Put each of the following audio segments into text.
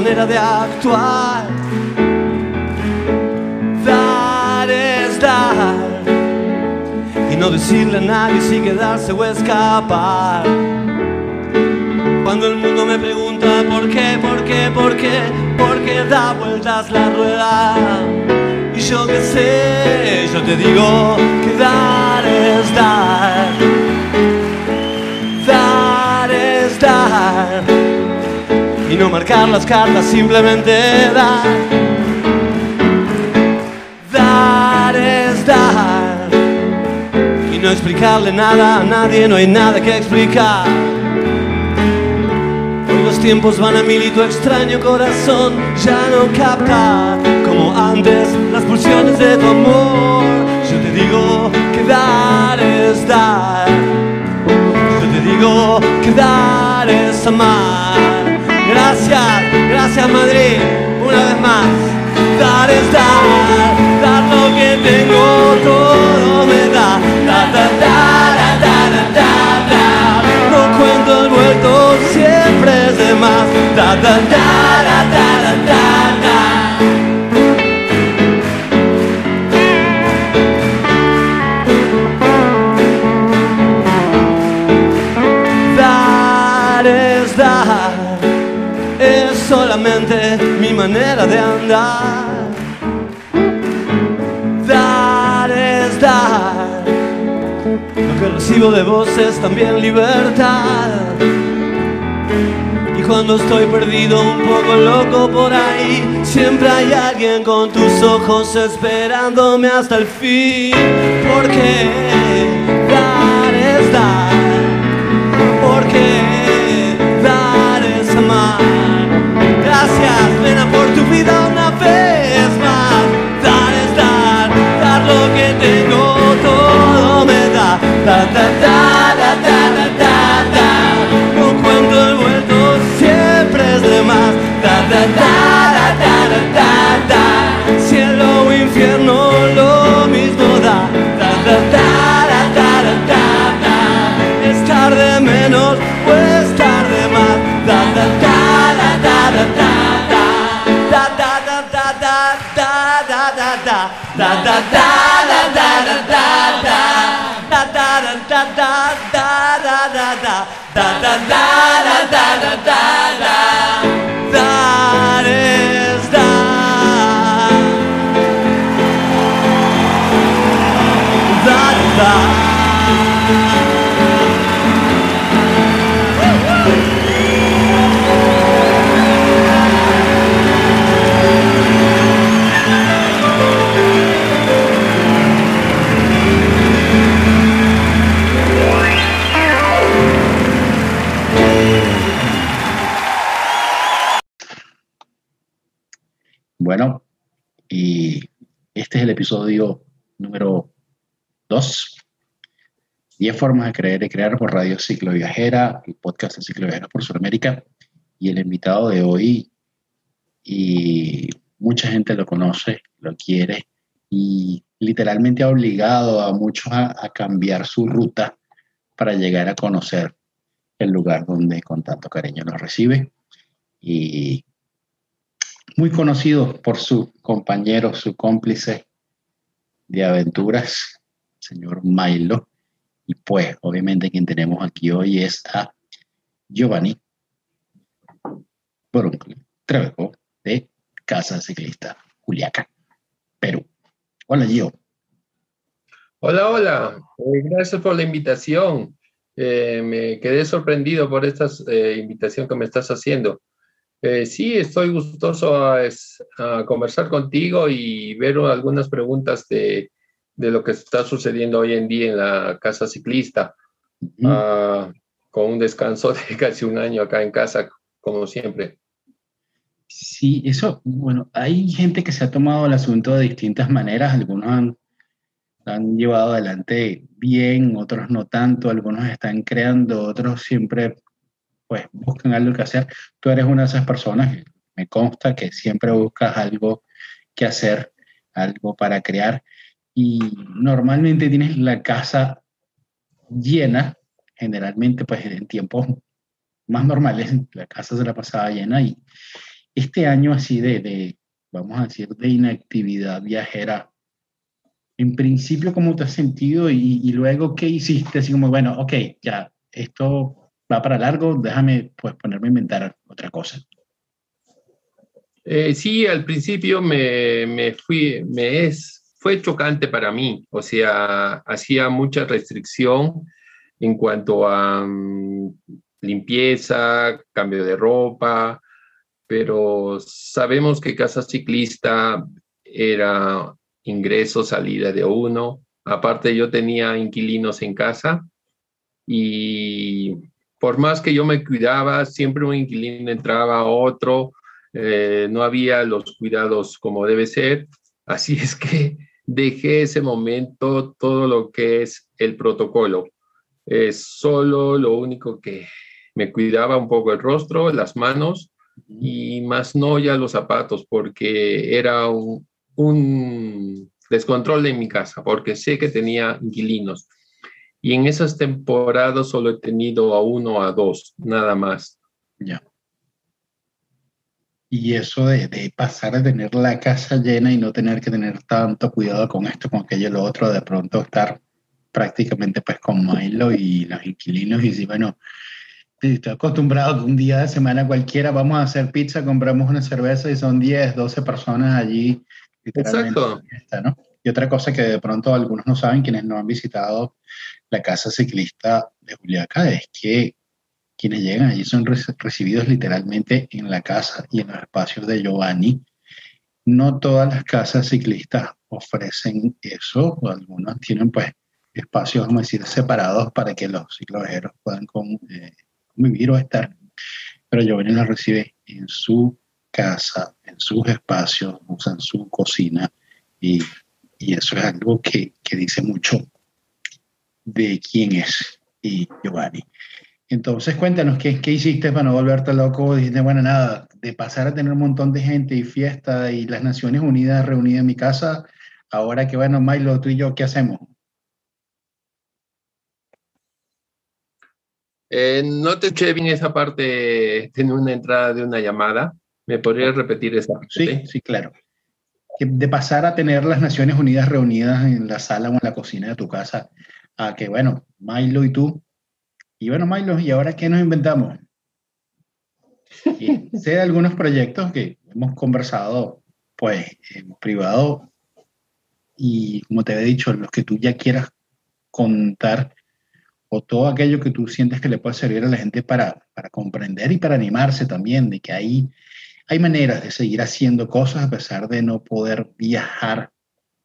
manera de actuar. Dar es dar y no decirle a nadie si quedarse o escapar. Cuando el mundo me pregunta por qué, por qué, por qué, por qué da vueltas la rueda. Y yo qué sé, yo te digo que dar es dar. Dar es dar. Y no marcar las cartas, simplemente dar. Dar es dar. Y no explicarle nada a nadie, no hay nada que explicar. Hoy los tiempos van a mil y tu extraño corazón ya no capta como antes las pulsiones de tu amor. Yo te digo que dar es dar. Yo te digo que dar es amar. Gracias, gracias Madrid, una vez más. Dar es dar, dar lo que tengo, todo me da. Da, da, da, da, da. No cuento el vuelto, siempre es de más. Da, da, da, de andar. Dar es dar, lo que recibo de vos es también libertad. Y cuando estoy perdido, un poco loco por ahí, siempre hay alguien con tus ojos esperándome hasta el fin. Porque dar es dar porque dar es amar. Gracias, plena, por tu vida una vez más. Dar es dar, dar lo que tengo, todo me da. Da, da, da, da, da, da, da, da. No cuento el vuelto, siempre es de más. Da, da, da, da, da, da, da. Cielo o infierno, lo da, da, da. Da, da, da, da, da, da, da, da. Da, da, da, da, da, da, da, da, da. Da, da, da, da, da, da, da. Dar Bueno, y este es el episodio número 2. 10 formas de creer y crear por Radio Ciclo Viajera, el podcast de Ciclo Viajera por Sudamérica. Y el invitado de hoy, y mucha gente lo conoce, lo quiere, y literalmente ha obligado a muchos a, a cambiar su ruta para llegar a conocer el lugar donde con tanto cariño nos recibe. Y muy conocido por su compañero, su cómplice de aventuras, señor Milo. Y pues, obviamente, quien tenemos aquí hoy es a Giovanni Boruncle Treveco de Casa Ciclista Juliaca, Perú. Hola, Gio. Hola, hola. Eh, gracias por la invitación. Eh, me quedé sorprendido por esta eh, invitación que me estás haciendo. Eh, sí, estoy gustoso a, a conversar contigo y ver algunas preguntas de, de lo que está sucediendo hoy en día en la casa ciclista, ah, con un descanso de casi un año acá en casa, como siempre. Sí, eso, bueno, hay gente que se ha tomado el asunto de distintas maneras, algunos han, han llevado adelante bien, otros no tanto, algunos están creando, otros siempre pues buscan algo que hacer. Tú eres una de esas personas, me consta que siempre buscas algo que hacer, algo para crear y normalmente tienes la casa llena, generalmente pues en tiempos más normales, la casa se la pasaba llena y este año así de, de vamos a decir, de inactividad viajera, en principio, ¿cómo te has sentido? Y, y, luego, ¿qué hiciste? Así como, bueno, ok, ya, esto va para largo, déjame pues ponerme a inventar otra cosa. Eh, sí, al principio me, me, fui, me es, fue chocante para mí, o sea, hacía mucha restricción en cuanto a um, limpieza, cambio de ropa, pero sabemos que Casa Ciclista era ingreso, salida de uno. Aparte yo tenía inquilinos en casa y por más que yo me cuidaba, siempre un inquilino entraba a otro, eh, no había los cuidados como debe ser. Así es que dejé ese momento todo lo que es el protocolo. Es solo lo único que me cuidaba un poco el rostro, las manos y más no ya los zapatos porque era un, un descontrol en mi casa porque sé que tenía inquilinos. Y en esas temporadas solo he tenido a uno o a dos, nada más. Ya. Y eso de, de, pasar a tener la casa llena y no tener que tener tanto cuidado con esto, con aquello, lo otro, de pronto estar prácticamente pues con Milo y los inquilinos y si bueno, estoy acostumbrado que un día de semana cualquiera vamos a hacer pizza, compramos una cerveza y son 10, 12 personas allí. Exacto. ¿no? Y otra cosa que de pronto algunos no saben, quienes no han visitado la casa ciclista de Juliaca, es que quienes llegan allí son recibidos literalmente en la casa y en los espacios de Giovanni. No todas las casas ciclistas ofrecen eso, o algunas tienen pues espacios, vamos a decir, separados para que los cicloviajeros puedan con, eh, vivir o estar, pero Giovanni la recibe en su casa, en sus espacios, usan su cocina y, y eso es algo que, que, dice mucho de quién es y Giovanni. Entonces, cuéntanos, ¿qué, ¿qué hiciste para no volverte loco? Dijiste, bueno, nada, de pasar a tener un montón de gente y fiesta y las Naciones Unidas reunidas en mi casa, ahora que, bueno, Milo, tú y yo, ¿qué hacemos? Eh, no te escuché bien esa parte, tiene una entrada de una llamada. ¿Me podrías repetir esa parte? Sí, sí, claro. De pasar a tener las Naciones Unidas reunidas en la sala o en la cocina de tu casa, a que, bueno, Milo y tú, y bueno, Milo, ¿y ahora qué nos inventamos? Y sé de algunos proyectos que hemos conversado, pues, en privado, y como te he dicho, los que tú ya quieras contar, o todo aquello que tú sientes que le puede servir a la gente para, para comprender y para animarse también, de que hay, hay maneras de seguir haciendo cosas a pesar de no poder viajar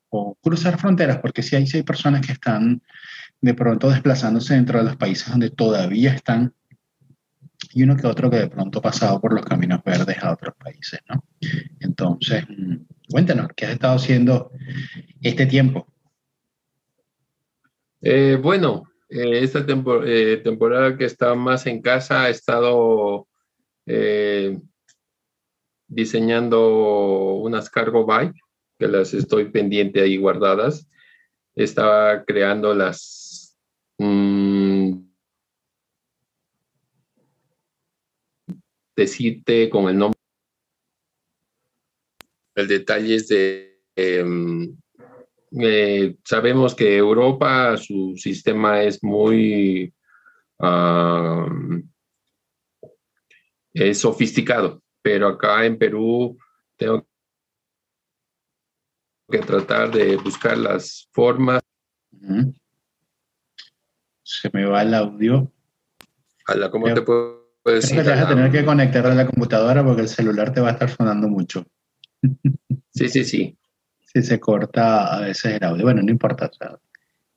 o cruzar fronteras, porque si hay, hay personas que están de pronto desplazándose dentro de los países donde todavía están y uno que otro que de pronto ha pasado por los caminos verdes a otros países, ¿no? Entonces, mm, cuéntanos, ¿qué has estado haciendo este tiempo? Eh, bueno, eh, esta eh, temporada que está más en casa, he estado diseñando unas cargo bike, que las estoy pendiente ahí guardadas. Estaba creando las... Mmm, decirte con el nombre. El detalle es de em, eh, sabemos que Europa, su sistema es muy es sofisticado, pero acá en Perú tengo que tratar de buscar las formas. Se me va el audio. ¿Cómo te puedo decir? te vas a tener que conectar a la computadora porque el celular te va a estar sonando mucho. Sí, sí, sí si se corta a veces el audio. Bueno, no importa.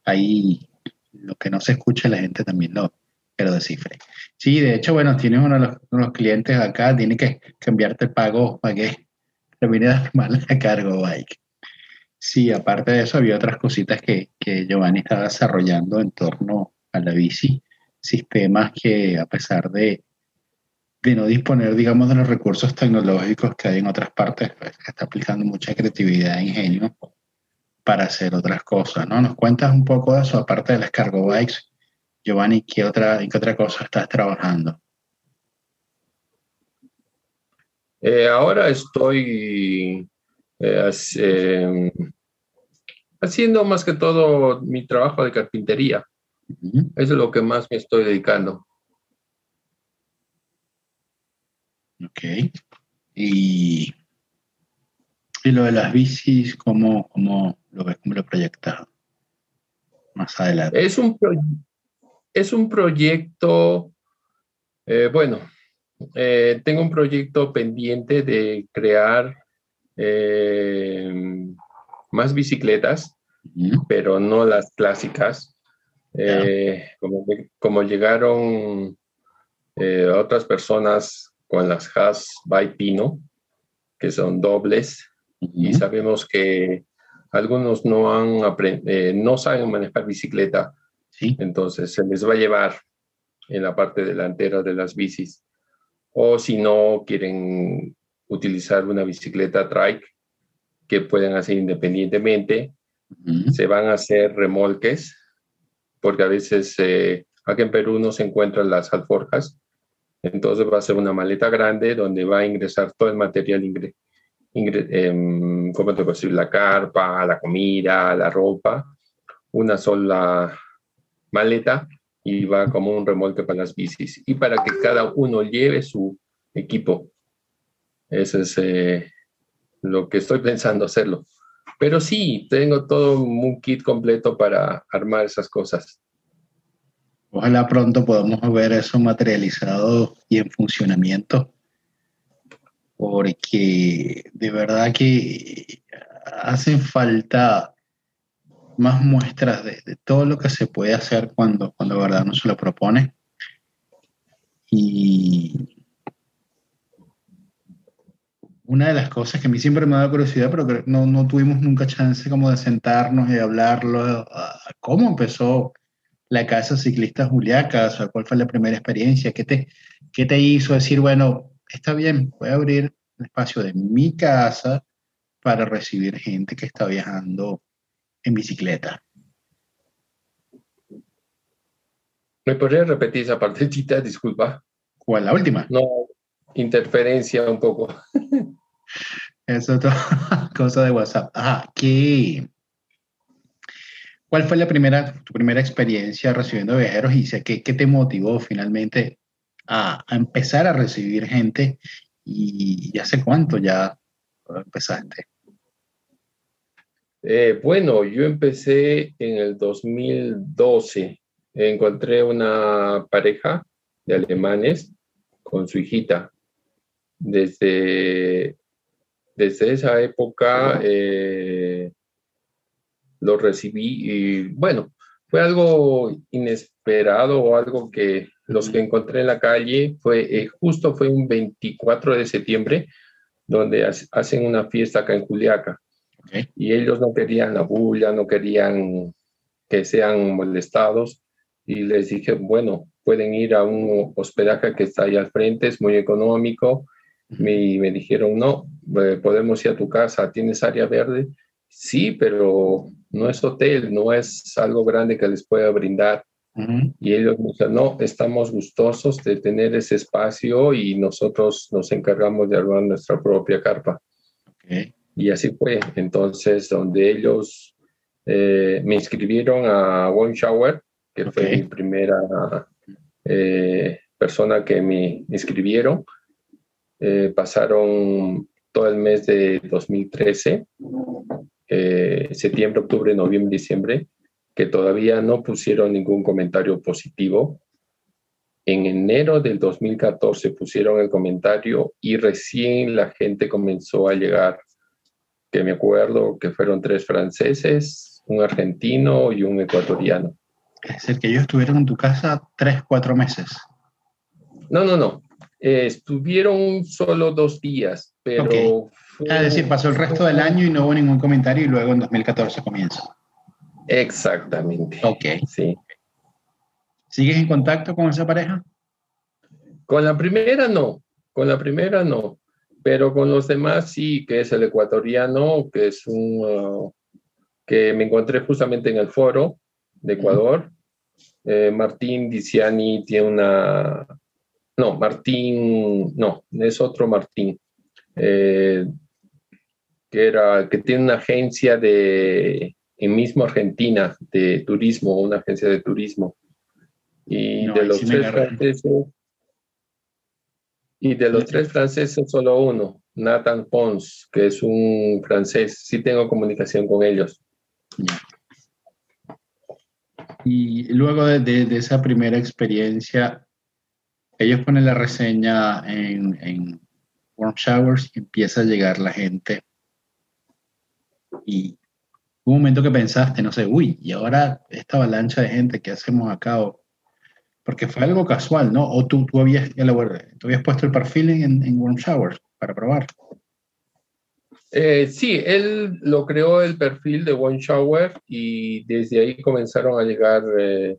ahí lo que no se escucha la gente también lo, que lo descifre. Sí, de hecho, bueno, tienes uno de los, clientes acá, tiene que cambiarte el pago para que termine de mal la cargo bike. Sí, aparte de eso, había otras cositas que, que Giovanni estaba desarrollando en torno a la bici, sistemas que a pesar de de no disponer, digamos, de los recursos tecnológicos que hay en otras partes, pues, está aplicando mucha creatividad e ingenio para hacer otras cosas, ¿no? ¿Nos cuentas un poco de eso, aparte de las cargo bikes? Giovanni, ¿qué otra, ¿en qué otra cosa estás trabajando? Eh, ahora estoy eh, em, haciendo más que todo mi trabajo de carpintería. Eso es lo que más me estoy dedicando. Ok. Y, y lo de las bicis, ¿cómo, cómo lo ves, cómo lo proyectas más adelante? Es un, es un proyecto, eh, bueno, eh, tengo un proyecto pendiente de crear eh, más bicicletas, pero no las clásicas. Como, como, llegaron otras personas con las Haas by Pino, que son dobles, y sabemos que algunos no, han eh, no saben manejar bicicleta, ¿Sí? entonces se les va a llevar en la parte delantera de las bicis. O si no quieren utilizar una bicicleta trike que pueden hacer independientemente, se van a hacer remolques, porque a veces eh, aquí en Perú no se encuentran las alforjas, entonces va a ser una maleta grande donde va a ingresar todo el material, ingre, eh, ¿cómo te puedo? La carpa, la comida, la ropa, una sola maleta y va como un remolque para las bicis y para que cada uno lleve su equipo. Eso es eh, lo que estoy pensando hacerlo. Pero sí, tengo todo un kit completo para armar esas cosas. Ojalá pronto podamos ver eso materializado y en funcionamiento, porque de verdad que hacen falta más muestras de, todo lo que se puede hacer cuando, cuando de verdad no se lo propone. Y una de las cosas que a mí siempre me ha dado curiosidad, pero que no, no tuvimos nunca chance como de sentarnos y hablarlo, cómo empezó la Casa Ciclista Juliaca? O ¿cuál fue la primera experiencia? ¿Qué te, ¿Qué te hizo decir, bueno, está bien, voy a abrir el espacio de mi casa para recibir gente que está viajando en bicicleta? ¿Me podría repetir esa partecita? Disculpa. ¿Cuál, la última? No, interferencia un poco. Es otra cosa de WhatsApp. Ah, ¿qué, ¿Cuál fue la primera, tu primera experiencia recibiendo viajeros y qué, qué te motivó finalmente a, empezar a recibir gente y, hace cuánto ya empezaste? Eh, bueno, yo empecé en el 2012. Encontré una pareja de alemanes con su hijita. Desde, desde esa época eh, lo recibí y bueno, fue algo inesperado o algo que los que encontré en la calle fue eh, justo fue un 24 de septiembre donde hacen una fiesta acá en Juliaca y ellos no querían la bulla, no querían que sean molestados y les dije, bueno, pueden ir a un hospedaje que está ahí al frente, es muy económico. Y me dijeron, no, eh, podemos ir a tu casa, ¿tienes área verde? Sí, pero no es hotel, no es algo grande que les pueda brindar. Y ellos me dicen, no, estamos gustosos de tener ese espacio y nosotros nos encargamos de armar nuestra propia carpa. Y así fue. Entonces, donde ellos eh, me inscribieron a One Shower, que fue mi primera eh, persona que me inscribieron, eh, pasaron todo el mes de 2013 eh, septiembre, octubre, noviembre, diciembre, que todavía no pusieron ningún comentario positivo. En enero del 2014 pusieron el comentario y recién la gente comenzó a llegar, que me acuerdo que fueron tres franceses, un argentino y un ecuatoriano. Es decir, que ellos estuvieron en tu casa tres, cuatro meses. No, no, no. Eh, estuvieron solo dos días, pero es decir, pasó el resto del año y no hubo ningún comentario y luego en 2014 comienza. Exactamente. Ok. Sí. ¿Sigues en contacto con esa pareja? Con la primera no, con la primera no, pero con los demás sí, que es el ecuatoriano, que es un, uh, que me encontré justamente en el foro de Ecuador. Eh, Martín Diciani tiene una, no, Martín, no, es otro Martín eh, que, era, que tiene una agencia de, en mismo Argentina, de turismo, una agencia de turismo. Y de los tres franceses, y de los tres franceses, solo uno, Nathan Pons, que es un francés. Sí tengo comunicación con ellos. Y luego de, esa primera experiencia, ellos ponen la reseña en, en Warm Showers y empieza a llegar la gente. Y un momento que pensaste, no sé, uy, y ahora esta avalancha de gente, ¿qué hacemos acá? porque fue algo casual, ¿no? O tú, tú, habías, tú habías puesto el perfil en, en Warm Showers para probar. Eh, sí, él lo creó el perfil de One Shower y desde ahí comenzaron a llegar eh,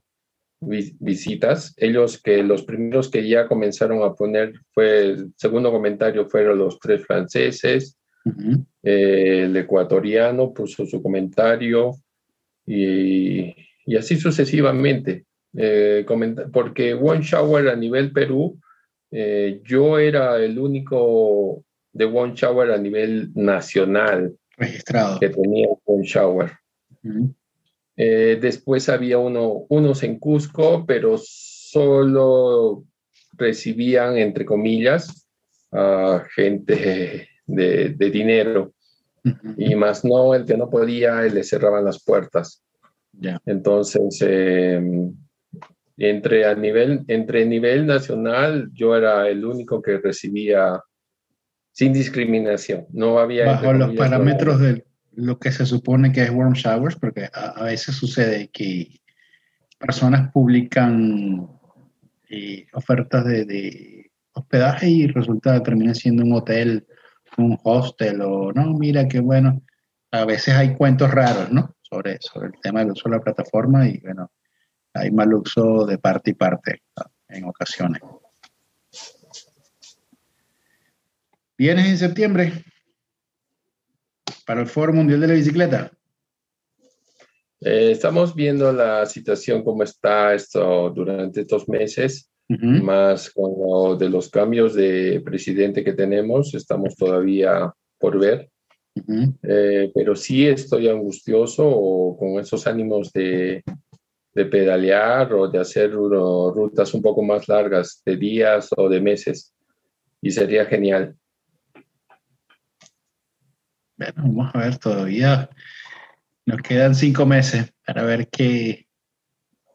visitas. Ellos que los primeros que ya comenzaron a poner fue, el segundo comentario fueron los tres franceses, eh, el ecuatoriano puso su comentario y, y así sucesivamente. porque One Shower a nivel Perú, yo era el único de One Shower a nivel nacional. Registrado. Que tenía One Shower. Eh, después había uno, unos en Cusco, pero solo recibían, entre comillas, a gente de, dinero. Y más no, el que no podía, le cerraban las puertas. Entonces, em, entre, a nivel, entre nivel nacional, yo era el único que recibía sin discriminación. No había... Bajo los parámetros de lo que se supone que es warm showers, porque a, veces sucede que personas publican eh, ofertas de, hospedaje y resulta termina siendo un hotel, un hostel o no, mira qué bueno. A veces hay cuentos raros, ¿no? Sobre, sobre el tema del uso de la plataforma y bueno, hay mal uso de parte y parte en ocasiones. ¿Vienes en septiembre para el Foro Mundial de la Bicicleta? Eh, estamos viendo la situación como está esto durante estos meses, más con lo de los cambios de presidente que tenemos, estamos todavía por ver. Eh, pero sí estoy angustioso con esos ánimos de, de pedalear o de hacer rutas un poco más largas, de días o de meses. Y sería genial. Bueno, vamos a ver, todavía nos quedan cinco meses para ver qué,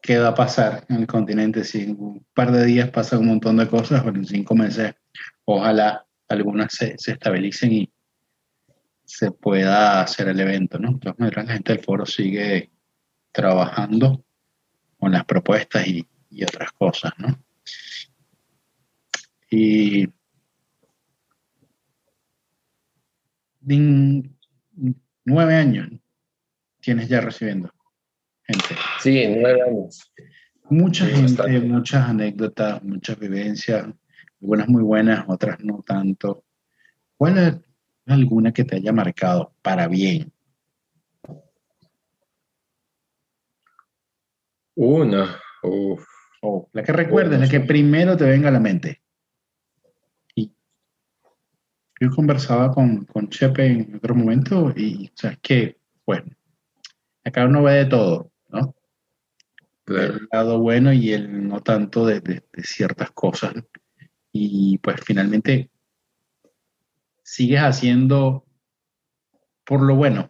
qué va a pasar en el continente. Si en un par de días pasa un montón de cosas, pero en cinco meses ojalá algunas se, se estabilicen y se pueda hacer el evento, ¿no? De maneras, la gente del foro sigue trabajando con las propuestas y, y otras cosas, ¿no? Y nueve años tienes ya recibiendo gente. Sí, nueve años. Mucha gente, muchas anécdotas, muchas vivencias, algunas muy buenas, otras no tanto. ¿Cuál es alguna que te haya marcado para bien? Una. Oh, la que recuerdes, la que primero te venga a la mente. Yo conversaba con, con Chepe en otro momento y, o sea, es que, bueno, acá uno ve de todo, ¿no? El lado bueno y el no tanto de, de, ciertas cosas. Y pues finalmente sigues haciendo por lo bueno.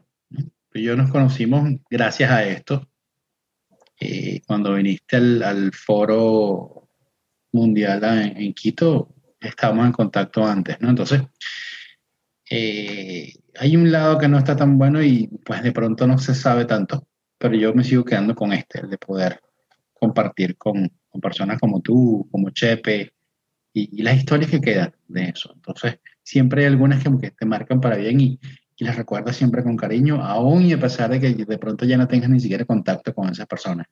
Yo nos conocimos gracias a esto. Eh, cuando viniste al, al foro mundial en, en Quito, estábamos en contacto antes, ¿no? Entonces, eh, hay un lado que no está tan bueno y pues de pronto no se sabe tanto, pero yo me sigo quedando con este, el de poder compartir con, personas como tú, como Chepe, y, las historias que quedan de eso. Entonces, siempre hay algunas que, que te marcan para bien y, y, las recuerdas siempre con cariño, aún y a pesar de que de pronto ya no tengas ni siquiera contacto con esas personas.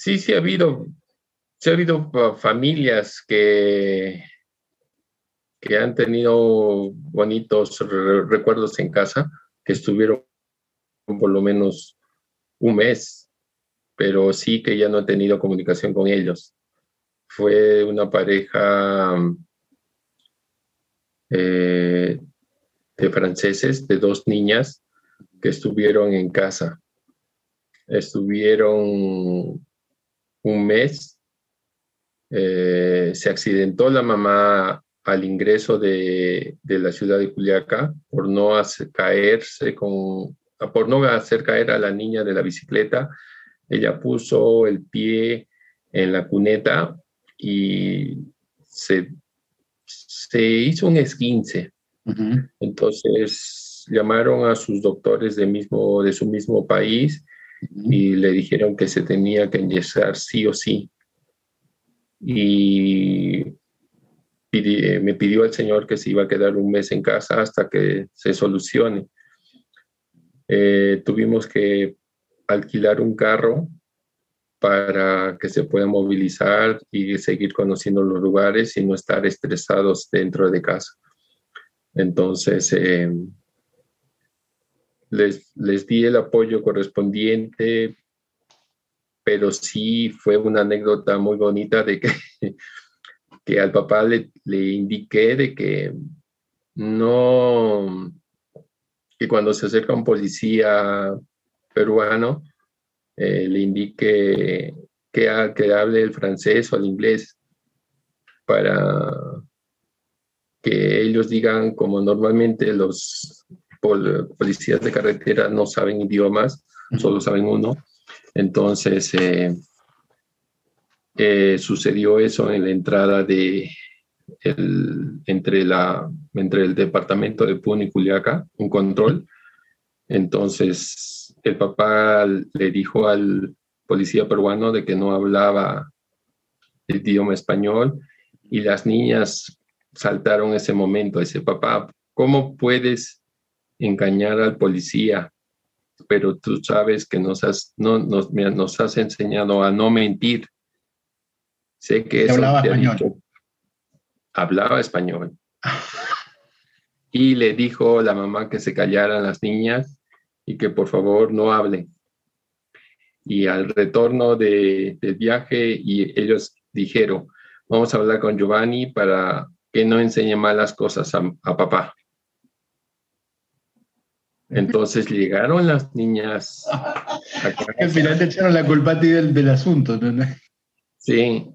Sí, sí ha habido, sí ha habido familias que, que han tenido bonitos recuerdos en casa, que estuvieron por lo menos un mes pero sí que ya no he tenido comunicación con ellos. Fue una pareja eh, de franceses, de dos niñas que estuvieron en casa. Estuvieron un mes. Eh, se accidentó la mamá al ingreso de, la ciudad de Culiaca por no hacer caerse con, por no hacer caer a la niña de la bicicleta. Ella puso el pie en la cuneta y se, se hizo un esguince. Entonces llamaron a sus doctores de, mismo, de su mismo país y le dijeron que se tenía que enyesar sí o sí. Y eh, me pidió el Señor que se iba a quedar un mes en casa hasta que se solucione. Eh, tuvimos que alquilar un carro para que se pueda movilizar y seguir conociendo los lugares y no estar estresados dentro de casa. Entonces, eh, les, les di el apoyo correspondiente, pero sí fue una anécdota muy bonita de que, que al papá le, le indiqué de que no, que cuando se acerca un policía peruano, eh, le indique que, que hable el francés o el inglés para que ellos digan, como normalmente los policías de carretera no saben idiomas, solo saben uno. Entonces, eh, eh, sucedió eso en la entrada de el, entre, la, entre el departamento de Puno y Culiaca, un control. Entonces, el papá le dijo al policía peruano de que no hablaba el idioma español y las niñas saltaron ese momento, ese papá, ¿cómo puedes engañar al policía? Pero tú sabes que nos has, no, nos, nos has enseñado a no mentir. Sé que eso hablaba español. hablaba español. y le dijo la mamá que se callaran las niñas y que por favor no hablen. Y al retorno de, del viaje, y ellos dijeron, vamos a hablar con Giovanni para que no enseñe malas cosas a, papá. Entonces llegaron las niñas. Al final te echaron la culpa a ti del, del asunto, ¿no? Sí,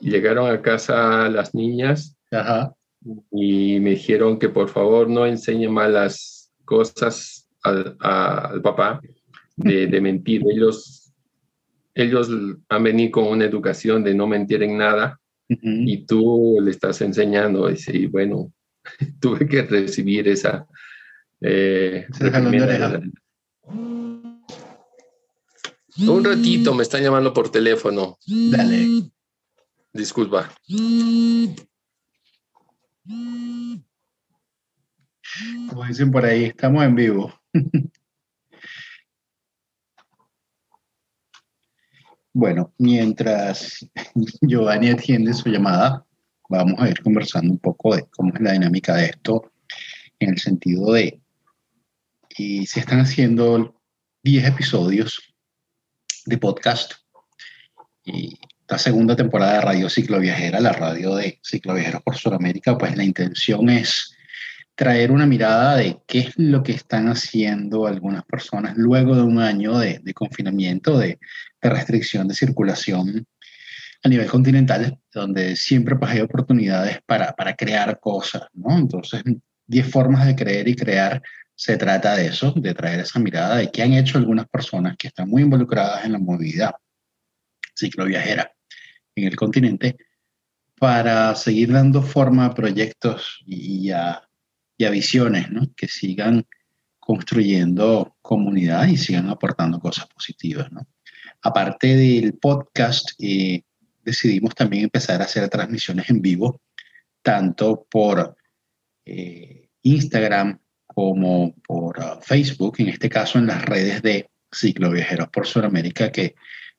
llegaron a casa las niñas y me dijeron que por favor no enseñe malas cosas al, al papá de, de, mentir. Ellos, ellos han venido con una educación de no mentir en nada y tú le estás enseñando, y bueno, tuve que recibir esa... Eh, un ratito, me están llamando por teléfono. Dale. Disculpa. Como dicen por ahí, estamos en vivo. Bueno, mientras Giovanni atiende su llamada, vamos a ir conversando un poco de cómo es la dinámica de esto, en el sentido de y se están haciendo 10 episodios de podcast y la segunda temporada de Radio Ciclo Viajera, la radio de Ciclo Viajeros por Sudamérica, pues la intención es traer una mirada de qué es lo que están haciendo algunas personas luego de un año de, confinamiento, de de restricción de circulación a nivel continental, donde siempre pues, hay oportunidades para, para crear cosas, ¿no? Entonces, 10 formas de creer y crear, se trata de eso, de traer esa mirada de qué han hecho algunas personas que están muy involucradas en la movilidad cicloviajera en el continente para seguir dando forma a proyectos y a, visiones que sigan construyendo comunidad y sigan aportando cosas positivas. aparte del podcast, eh, decidimos también empezar a hacer transmisiones en vivo, tanto por eh, Instagram como por uh, Facebook, en este caso en las redes de Cicloviajeros por Sudamérica, que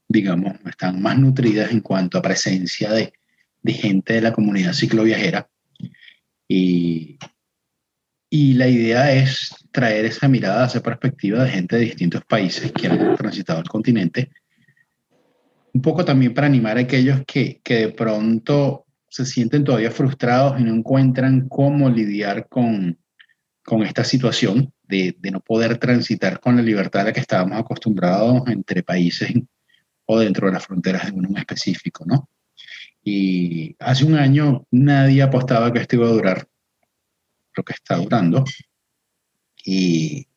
digamos están más nutridas en cuanto a presencia de, de gente de la comunidad cicloviajera. Y, y la idea es traer esa mirada, esa perspectiva de gente de distintos países que han transitado el continente un poco también para animar a aquellos que, que de pronto se sienten todavía frustrados y no encuentran cómo lidiar con, con esta situación de, no poder transitar con la libertad a la que estábamos acostumbrados entre países o dentro de las fronteras de uno específico, ¿no? Y hace un año nadie apostaba que esto iba a durar lo que está durando. Y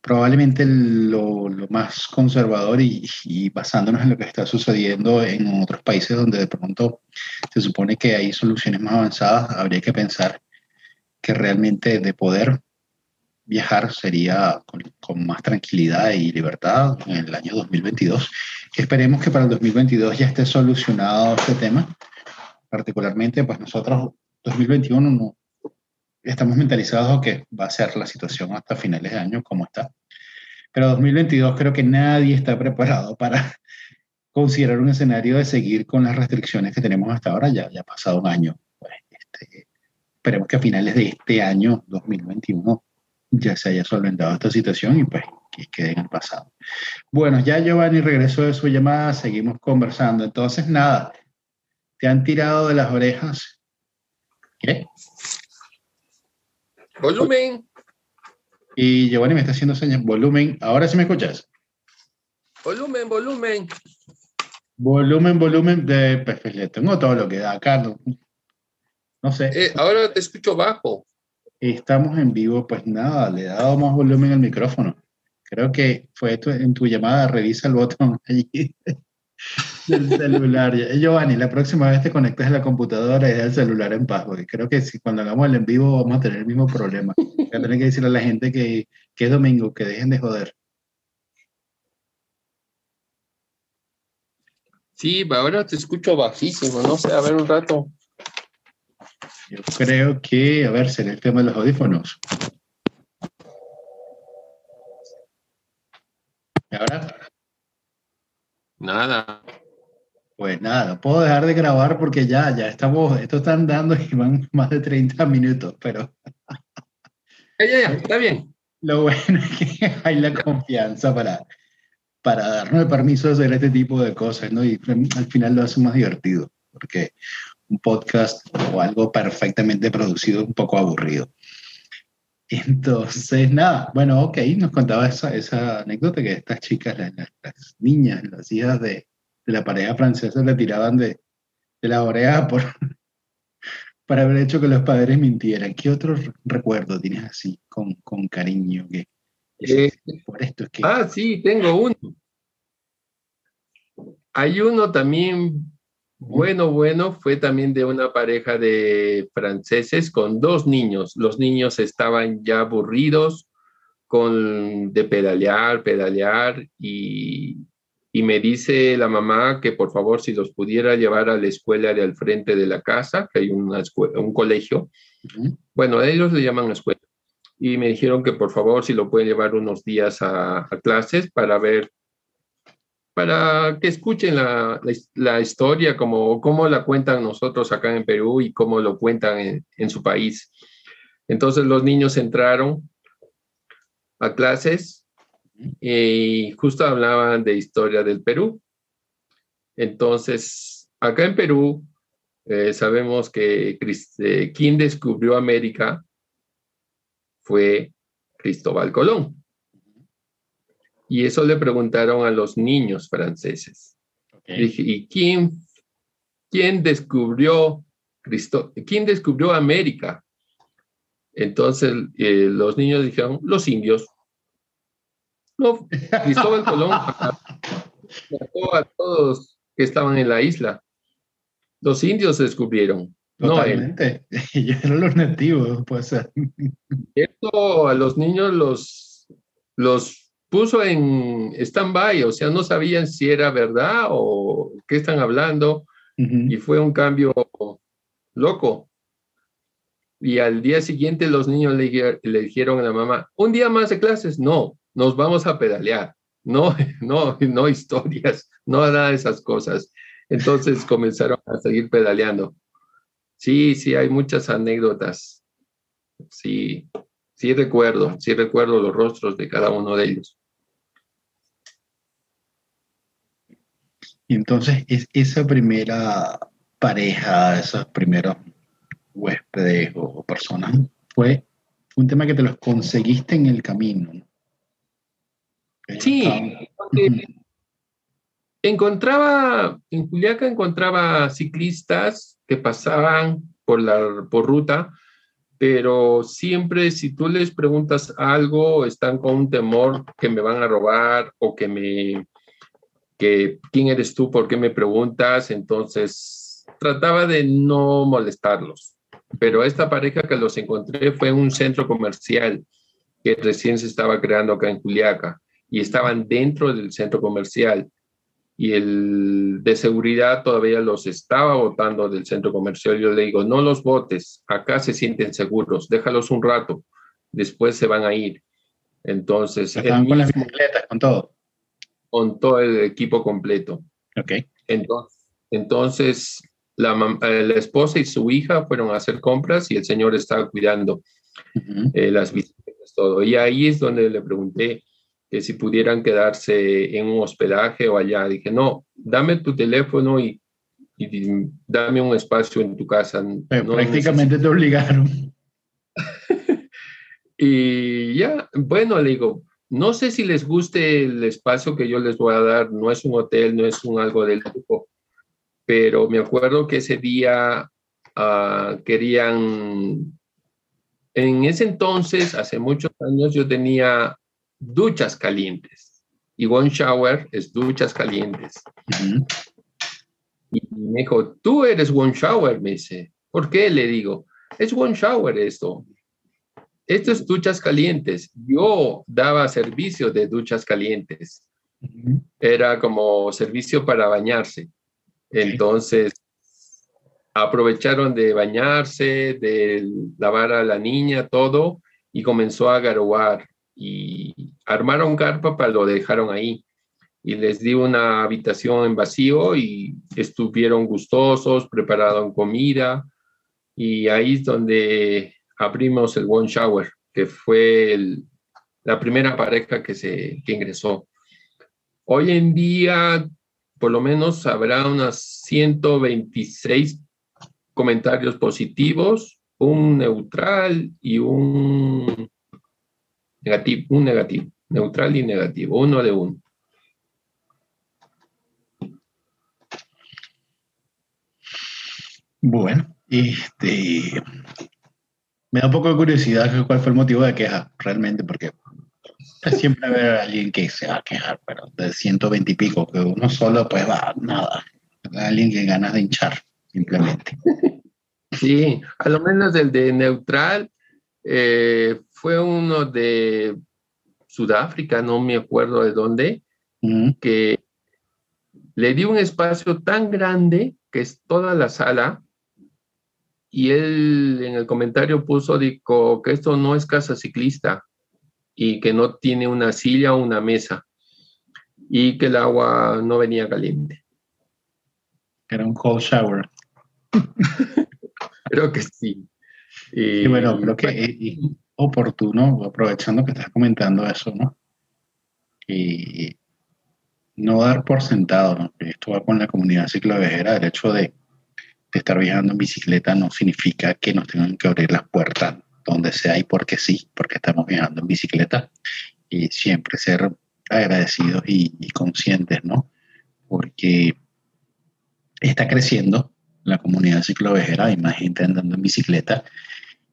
probablemente lo, más conservador y, basándonos en lo que está sucediendo en otros países donde de pronto se supone que hay soluciones más avanzadas, habría que pensar que realmente de poder viajar sería con, con, más tranquilidad y libertad en el año 2022. Esperemos que para el 2022 ya esté solucionado este tema. Particularmente, pues nosotros 2021 no, estamos mentalizados que va a ser la situación hasta finales de año como está. Pero 2022 creo que nadie está preparado para considerar un escenario de seguir con las restricciones que tenemos hasta ahora. Ya, ya ha pasado un año. Pues, este, esperemos que a finales de este año 2021 ya se haya solventado esta situación y pues que quede en el pasado. Bueno, ya Giovanni regresó de su llamada, seguimos conversando. Entonces, nada, te han tirado de las orejas. ¿Qué? Volumen. Y Giovanni me está haciendo señas. Volumen. Ahora sí me escuchas. Volumen, volumen. Volumen, volumen de. Pues, le tengo todo lo que da acá. No, no sé. Eh, ahora te escucho bajo. Estamos en vivo, pues nada, le he dado más volumen al micrófono. Creo que fue esto en tu llamada, revisa el botón allí del celular. Giovanni, la próxima vez te conectas a la computadora y el celular en paz, porque creo que si cuando hagamos el en vivo vamos a tener el mismo problema. Voy a tener que decirle a la gente que, que es domingo, que dejen de joder. Sí, ahora te escucho bajísimo, no sé, a ver un rato. Yo creo que, a ver, será el tema de los audífonos. ¿Y ahora? Nada. Pues nada, puedo dejar de grabar porque ya, ya estamos, esto está andando y van más de 30 minutos, pero... Ya, ya, ya, está bien. Lo bueno es que hay la confianza para, para darnos el permiso de hacer este tipo de cosas, ¿no? Y al final lo hace más divertido, porque un podcast o algo perfectamente producido un poco aburrido. Entonces, nada, bueno, ok, nos contaba esa, esa anécdota que estas chicas, las, las niñas, las hijas de, de, la pareja francesa le tiraban de, de la oreja por, para haber hecho que los padres mintieran. ¿Qué otro recuerdo tienes así, con, con cariño? Que, eh, por esto es que... Ah, sí, tengo uno. Hay uno también bueno, bueno, fue también de una pareja de franceses con dos niños. Los niños estaban ya aburridos con, de pedalear, pedalear y, y me dice la mamá que por favor si los pudiera llevar a la escuela de al frente de la casa, que hay una escuela, un colegio. Bueno, ellos le llaman escuela. Y me dijeron que por favor si lo pueden llevar unos días a, a clases para ver para que escuchen la, la, historia, como cómo la cuentan nosotros acá en Perú y cómo lo cuentan en, en, su país. Entonces los niños entraron a clases y justo hablaban de historia del Perú. Entonces, acá en Perú eh, sabemos que eh, quien descubrió América fue Cristóbal Colón. Y eso le preguntaron a los niños franceses. Okay. Y, ¿y quién, quién descubrió Cristo, quién descubrió América? Entonces eh, los niños dijeron, los indios. No, Cristóbal Colón mató a todos que estaban en la isla. Los indios descubrieron. Totalmente. No él. eran los nativos, pues. Esto a los niños los, los puso en stand-by, o sea, no sabían si era verdad o qué están hablando, uh -huh. y fue un cambio loco. Y al día siguiente los niños le, le, dijeron a la mamá, un día más de clases, no, nos vamos a pedalear, no, no, no historias, no nada de esas cosas. Entonces comenzaron a seguir pedaleando. Sí, sí, hay muchas anécdotas. Sí, sí recuerdo, sí recuerdo los rostros de cada uno de ellos. Y entonces es, esa primera pareja, esos primeros huéspedes o personas, fue un tema que te los conseguiste en el camino. Sí, encontraba, en Juliaca encontraba ciclistas que pasaban por la por ruta, pero siempre si tú les preguntas algo, están con un temor que me van a robar o que me, que quién eres tú, por qué me preguntas, entonces trataba de no molestarlos. Pero esta pareja que los encontré fue en un centro comercial que recién se estaba creando acá en Juliaca y estaban dentro del centro comercial y el de seguridad todavía los estaba votando del centro comercial. Yo le digo, no los votes, acá se sienten seguros, déjalos un rato, después se van a ir. Entonces... Estaban con las bicicletas, con todo. Con todo el equipo completo. Ok. Entonces, entonces la, eh, la, esposa y su hija fueron a hacer compras y el señor estaba cuidando eh, las bicicletas, todo. Y ahí es donde le pregunté que si pudieran quedarse en un hospedaje o allá. Dije, no, dame tu teléfono y, dame un espacio en tu casa. prácticamente te obligaron. y ya, bueno, le digo, no sé si les guste el espacio que yo les voy a dar, no es un hotel, no es un algo del grupo, pero me acuerdo que ese día uh, querían, en ese entonces, hace muchos años, yo tenía duchas calientes y one shower es duchas calientes. Y me dijo, tú eres one shower, me dice. ¿Por qué? Le digo, es one shower esto. Esto es duchas calientes. Yo daba servicio de duchas calientes. Era como servicio para bañarse. Entonces, aprovecharon de bañarse, de lavar a la niña, todo, y comenzó a garoar. Y armaron carpa, para lo dejaron ahí. Y les di una habitación en vacío y estuvieron gustosos, prepararon comida. Y ahí es donde abrimos el One Shower, que fue la primera pareja que, se, que ingresó. Hoy en día por lo menos habrá unas 126 comentarios positivos, un neutral y un negativo, un negativo, neutral y negativo, uno de uno. Bueno, este me da un poco de curiosidad cuál fue el motivo de queja realmente, porque Siempre haber alguien que se va a quejar, pero de 120 y pico, que uno solo, pues va, nada. Alguien que ganas de hinchar, simplemente. Sí, a lo menos el de neutral eh, fue uno de Sudáfrica, no me acuerdo de dónde, que le dio un espacio tan grande que es toda la sala y él en el comentario puso dijo que esto no es casa ciclista, y que no tiene una silla o una mesa y que el agua no venía caliente. Era un cold shower. creo que sí. Y, bueno, creo que es oportuno, aprovechando que estás comentando eso, ¿no? Y no dar por sentado, ¿no? Esto va con la comunidad ciclovejera, el hecho de, de estar viajando en bicicleta no significa que nos tengan que abrir las puertas donde sea y porque sí, porque estamos viajando en bicicleta y siempre ser agradecidos y, conscientes, ¿no? Porque está creciendo la comunidad ciclovejera, hay más gente andando en bicicleta.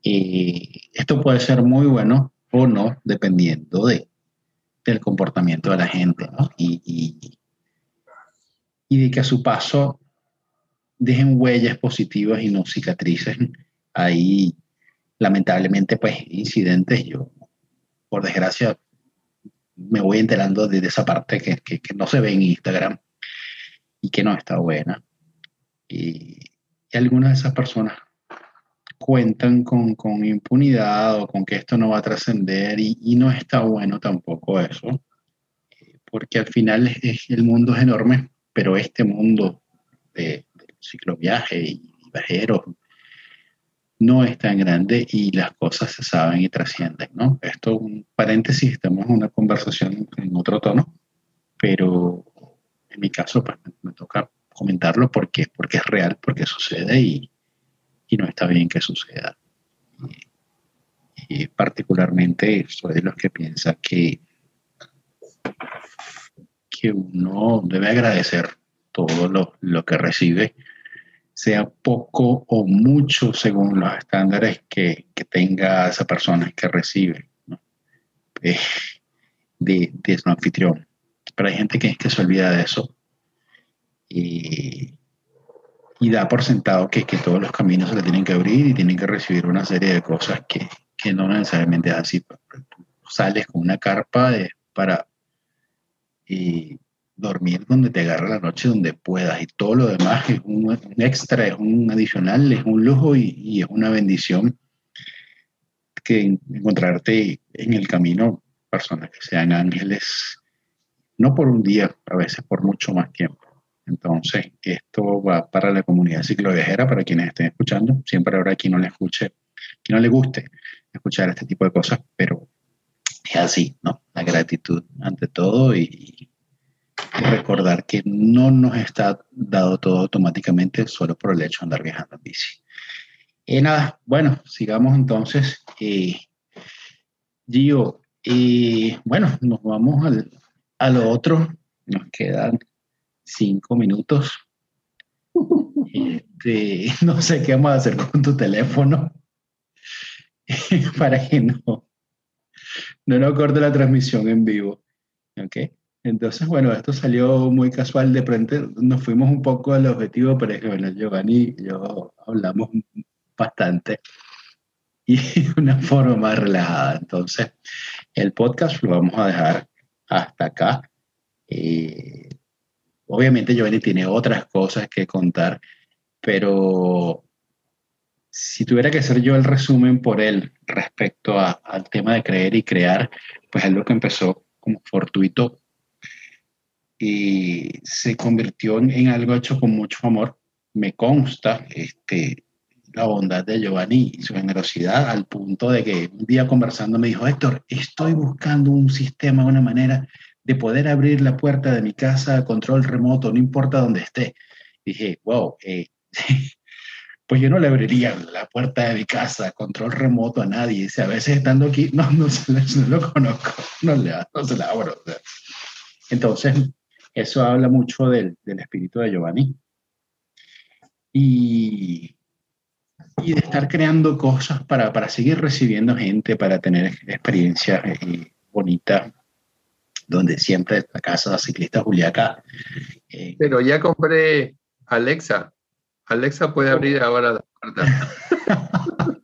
y esto puede ser muy bueno o no, dependiendo de, del comportamiento de la gente, ¿no? Y, y, y de que a su paso dejen huellas positivas y no cicatrices ahí lamentablemente, pues, incidentes, yo, por desgracia, me voy enterando de, esa parte que, no se ve en Instagram y que no está buena. Y, algunas de esas personas cuentan con, impunidad o con que esto no va a trascender y, no está bueno tampoco eso, porque al final el mundo es enorme, pero este mundo de, de cicloviaje y viajeros no es tan grande y las cosas se saben y trascienden, ¿no? Esto, un paréntesis, estamos en una conversación en otro tono, pero en mi caso, pues me, toca comentarlo porque, porque es real, porque sucede y, y no está bien que suceda. Y, particularmente soy de los que piensa que, que uno debe agradecer todo lo, lo que recibe, sea poco o mucho según los estándares que, que tenga esa persona que recibe eh, de, de, su anfitrión. Pero hay gente que, que se olvida de eso y, y da por sentado que, que, todos los caminos se le tienen que abrir y tienen que recibir una serie de cosas que, que no necesariamente es así. Sales con una carpa de, para dormir donde te agarra la noche, donde puedas, y todo lo demás es un, extra, es un adicional, es un lujo y, y, es una bendición que encontrarte en el camino personas que sean ángeles, no por un día, a veces por mucho más tiempo. Entonces, esto va para la comunidad cicloviajera, para quienes estén escuchando. Siempre habrá quien no le escuche, quien no le guste escuchar este tipo de cosas, pero es así, ¿no? La gratitud ante todo y, recordar que no nos está dado todo automáticamente solo por el hecho de andar viajando en bici. Y nada, bueno, sigamos entonces. Eh, Gio, y bueno, nos vamos al, a lo otro. Nos quedan cinco minutos. Este, no sé qué vamos a hacer con tu teléfono para que no, no nos corte la transmisión en vivo. ¿Ok? Entonces, bueno, esto salió muy casual de frente. Nos fuimos un poco al objetivo, pero es que, bueno, Giovanni y yo hablamos bastante y de una forma más relajada. Entonces, el podcast lo vamos a dejar hasta acá. Eh, Obviamente Giovanni tiene otras cosas que contar, pero si tuviera que hacer yo el resumen por él respecto al tema de creer y crear, pues es lo que empezó como fortuito y se convirtió en, algo hecho con mucho amor. Me consta este, la bondad de Giovanni y su generosidad al punto de que un día conversando me dijo, Héctor, estoy buscando un sistema, una manera de poder abrir la puerta de mi casa a control remoto, no importa dónde esté. Dije, wow, eh, pues yo no le abriría la puerta de mi casa control remoto a nadie. a veces estando aquí, no, no, se lo conozco, no, le, no se la abro. Entonces, eso habla mucho del, del espíritu de Giovanni. Y, y, de estar creando cosas para, para seguir recibiendo gente, para tener experiencias eh, bonitas donde siempre la casa ciclista Juliaca. Eh, Pero ya compré Alexa. Alexa puede abrir ahora la puerta.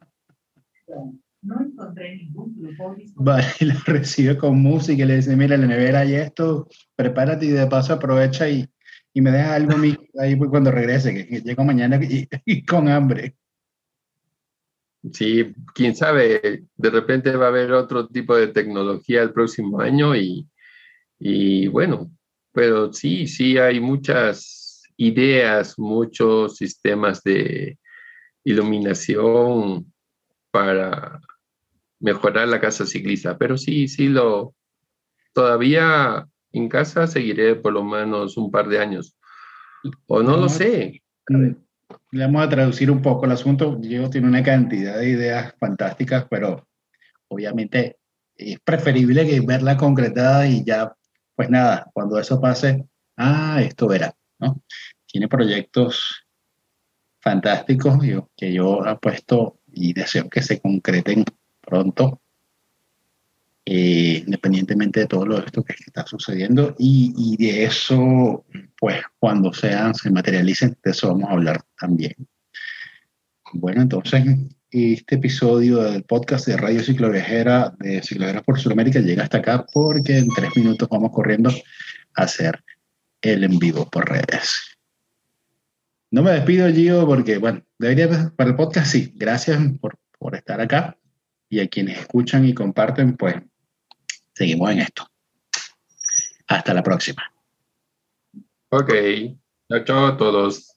No encontré ningún grupo Vale, la recibe con música y le dice, mira, la nevera y esto, prepárate y de paso aprovecha y, y me deja algo ahí cuando regrese, que, llego mañana y, con hambre. Sí, quién sabe, de repente va a haber otro tipo de tecnología el próximo año y, y bueno, pero sí, sí hay muchas ideas, muchos sistemas de iluminación para mejorar la casa ciclista, pero sí, sí lo, todavía en casa seguiré por lo menos un par de años, o no lo sé. Le vamos a traducir un poco el asunto. Diego tiene una cantidad de ideas fantásticas, pero obviamente es preferible que verla concretada y ya pues nada, cuando eso pase, ah, esto verá, ¿no? Tiene proyectos fantásticos que yo apuesto y deseo que se concreten pronto, eh, independientemente de todo lo esto que está sucediendo y, de eso, pues cuando sean, se materialicen, de eso vamos a hablar también. Bueno, entonces este episodio del podcast de Radio Cicloviajera de Cicloviajeras por Sudamérica llega hasta acá porque en tres minutos vamos corriendo a hacer el en vivo por redes. No me despido, Gio, porque, bueno, debería para el podcast sí. Gracias por, por estar acá y a quienes escuchan y comparten, pues seguimos en esto. Hasta la próxima. Ok. Chao, a todos.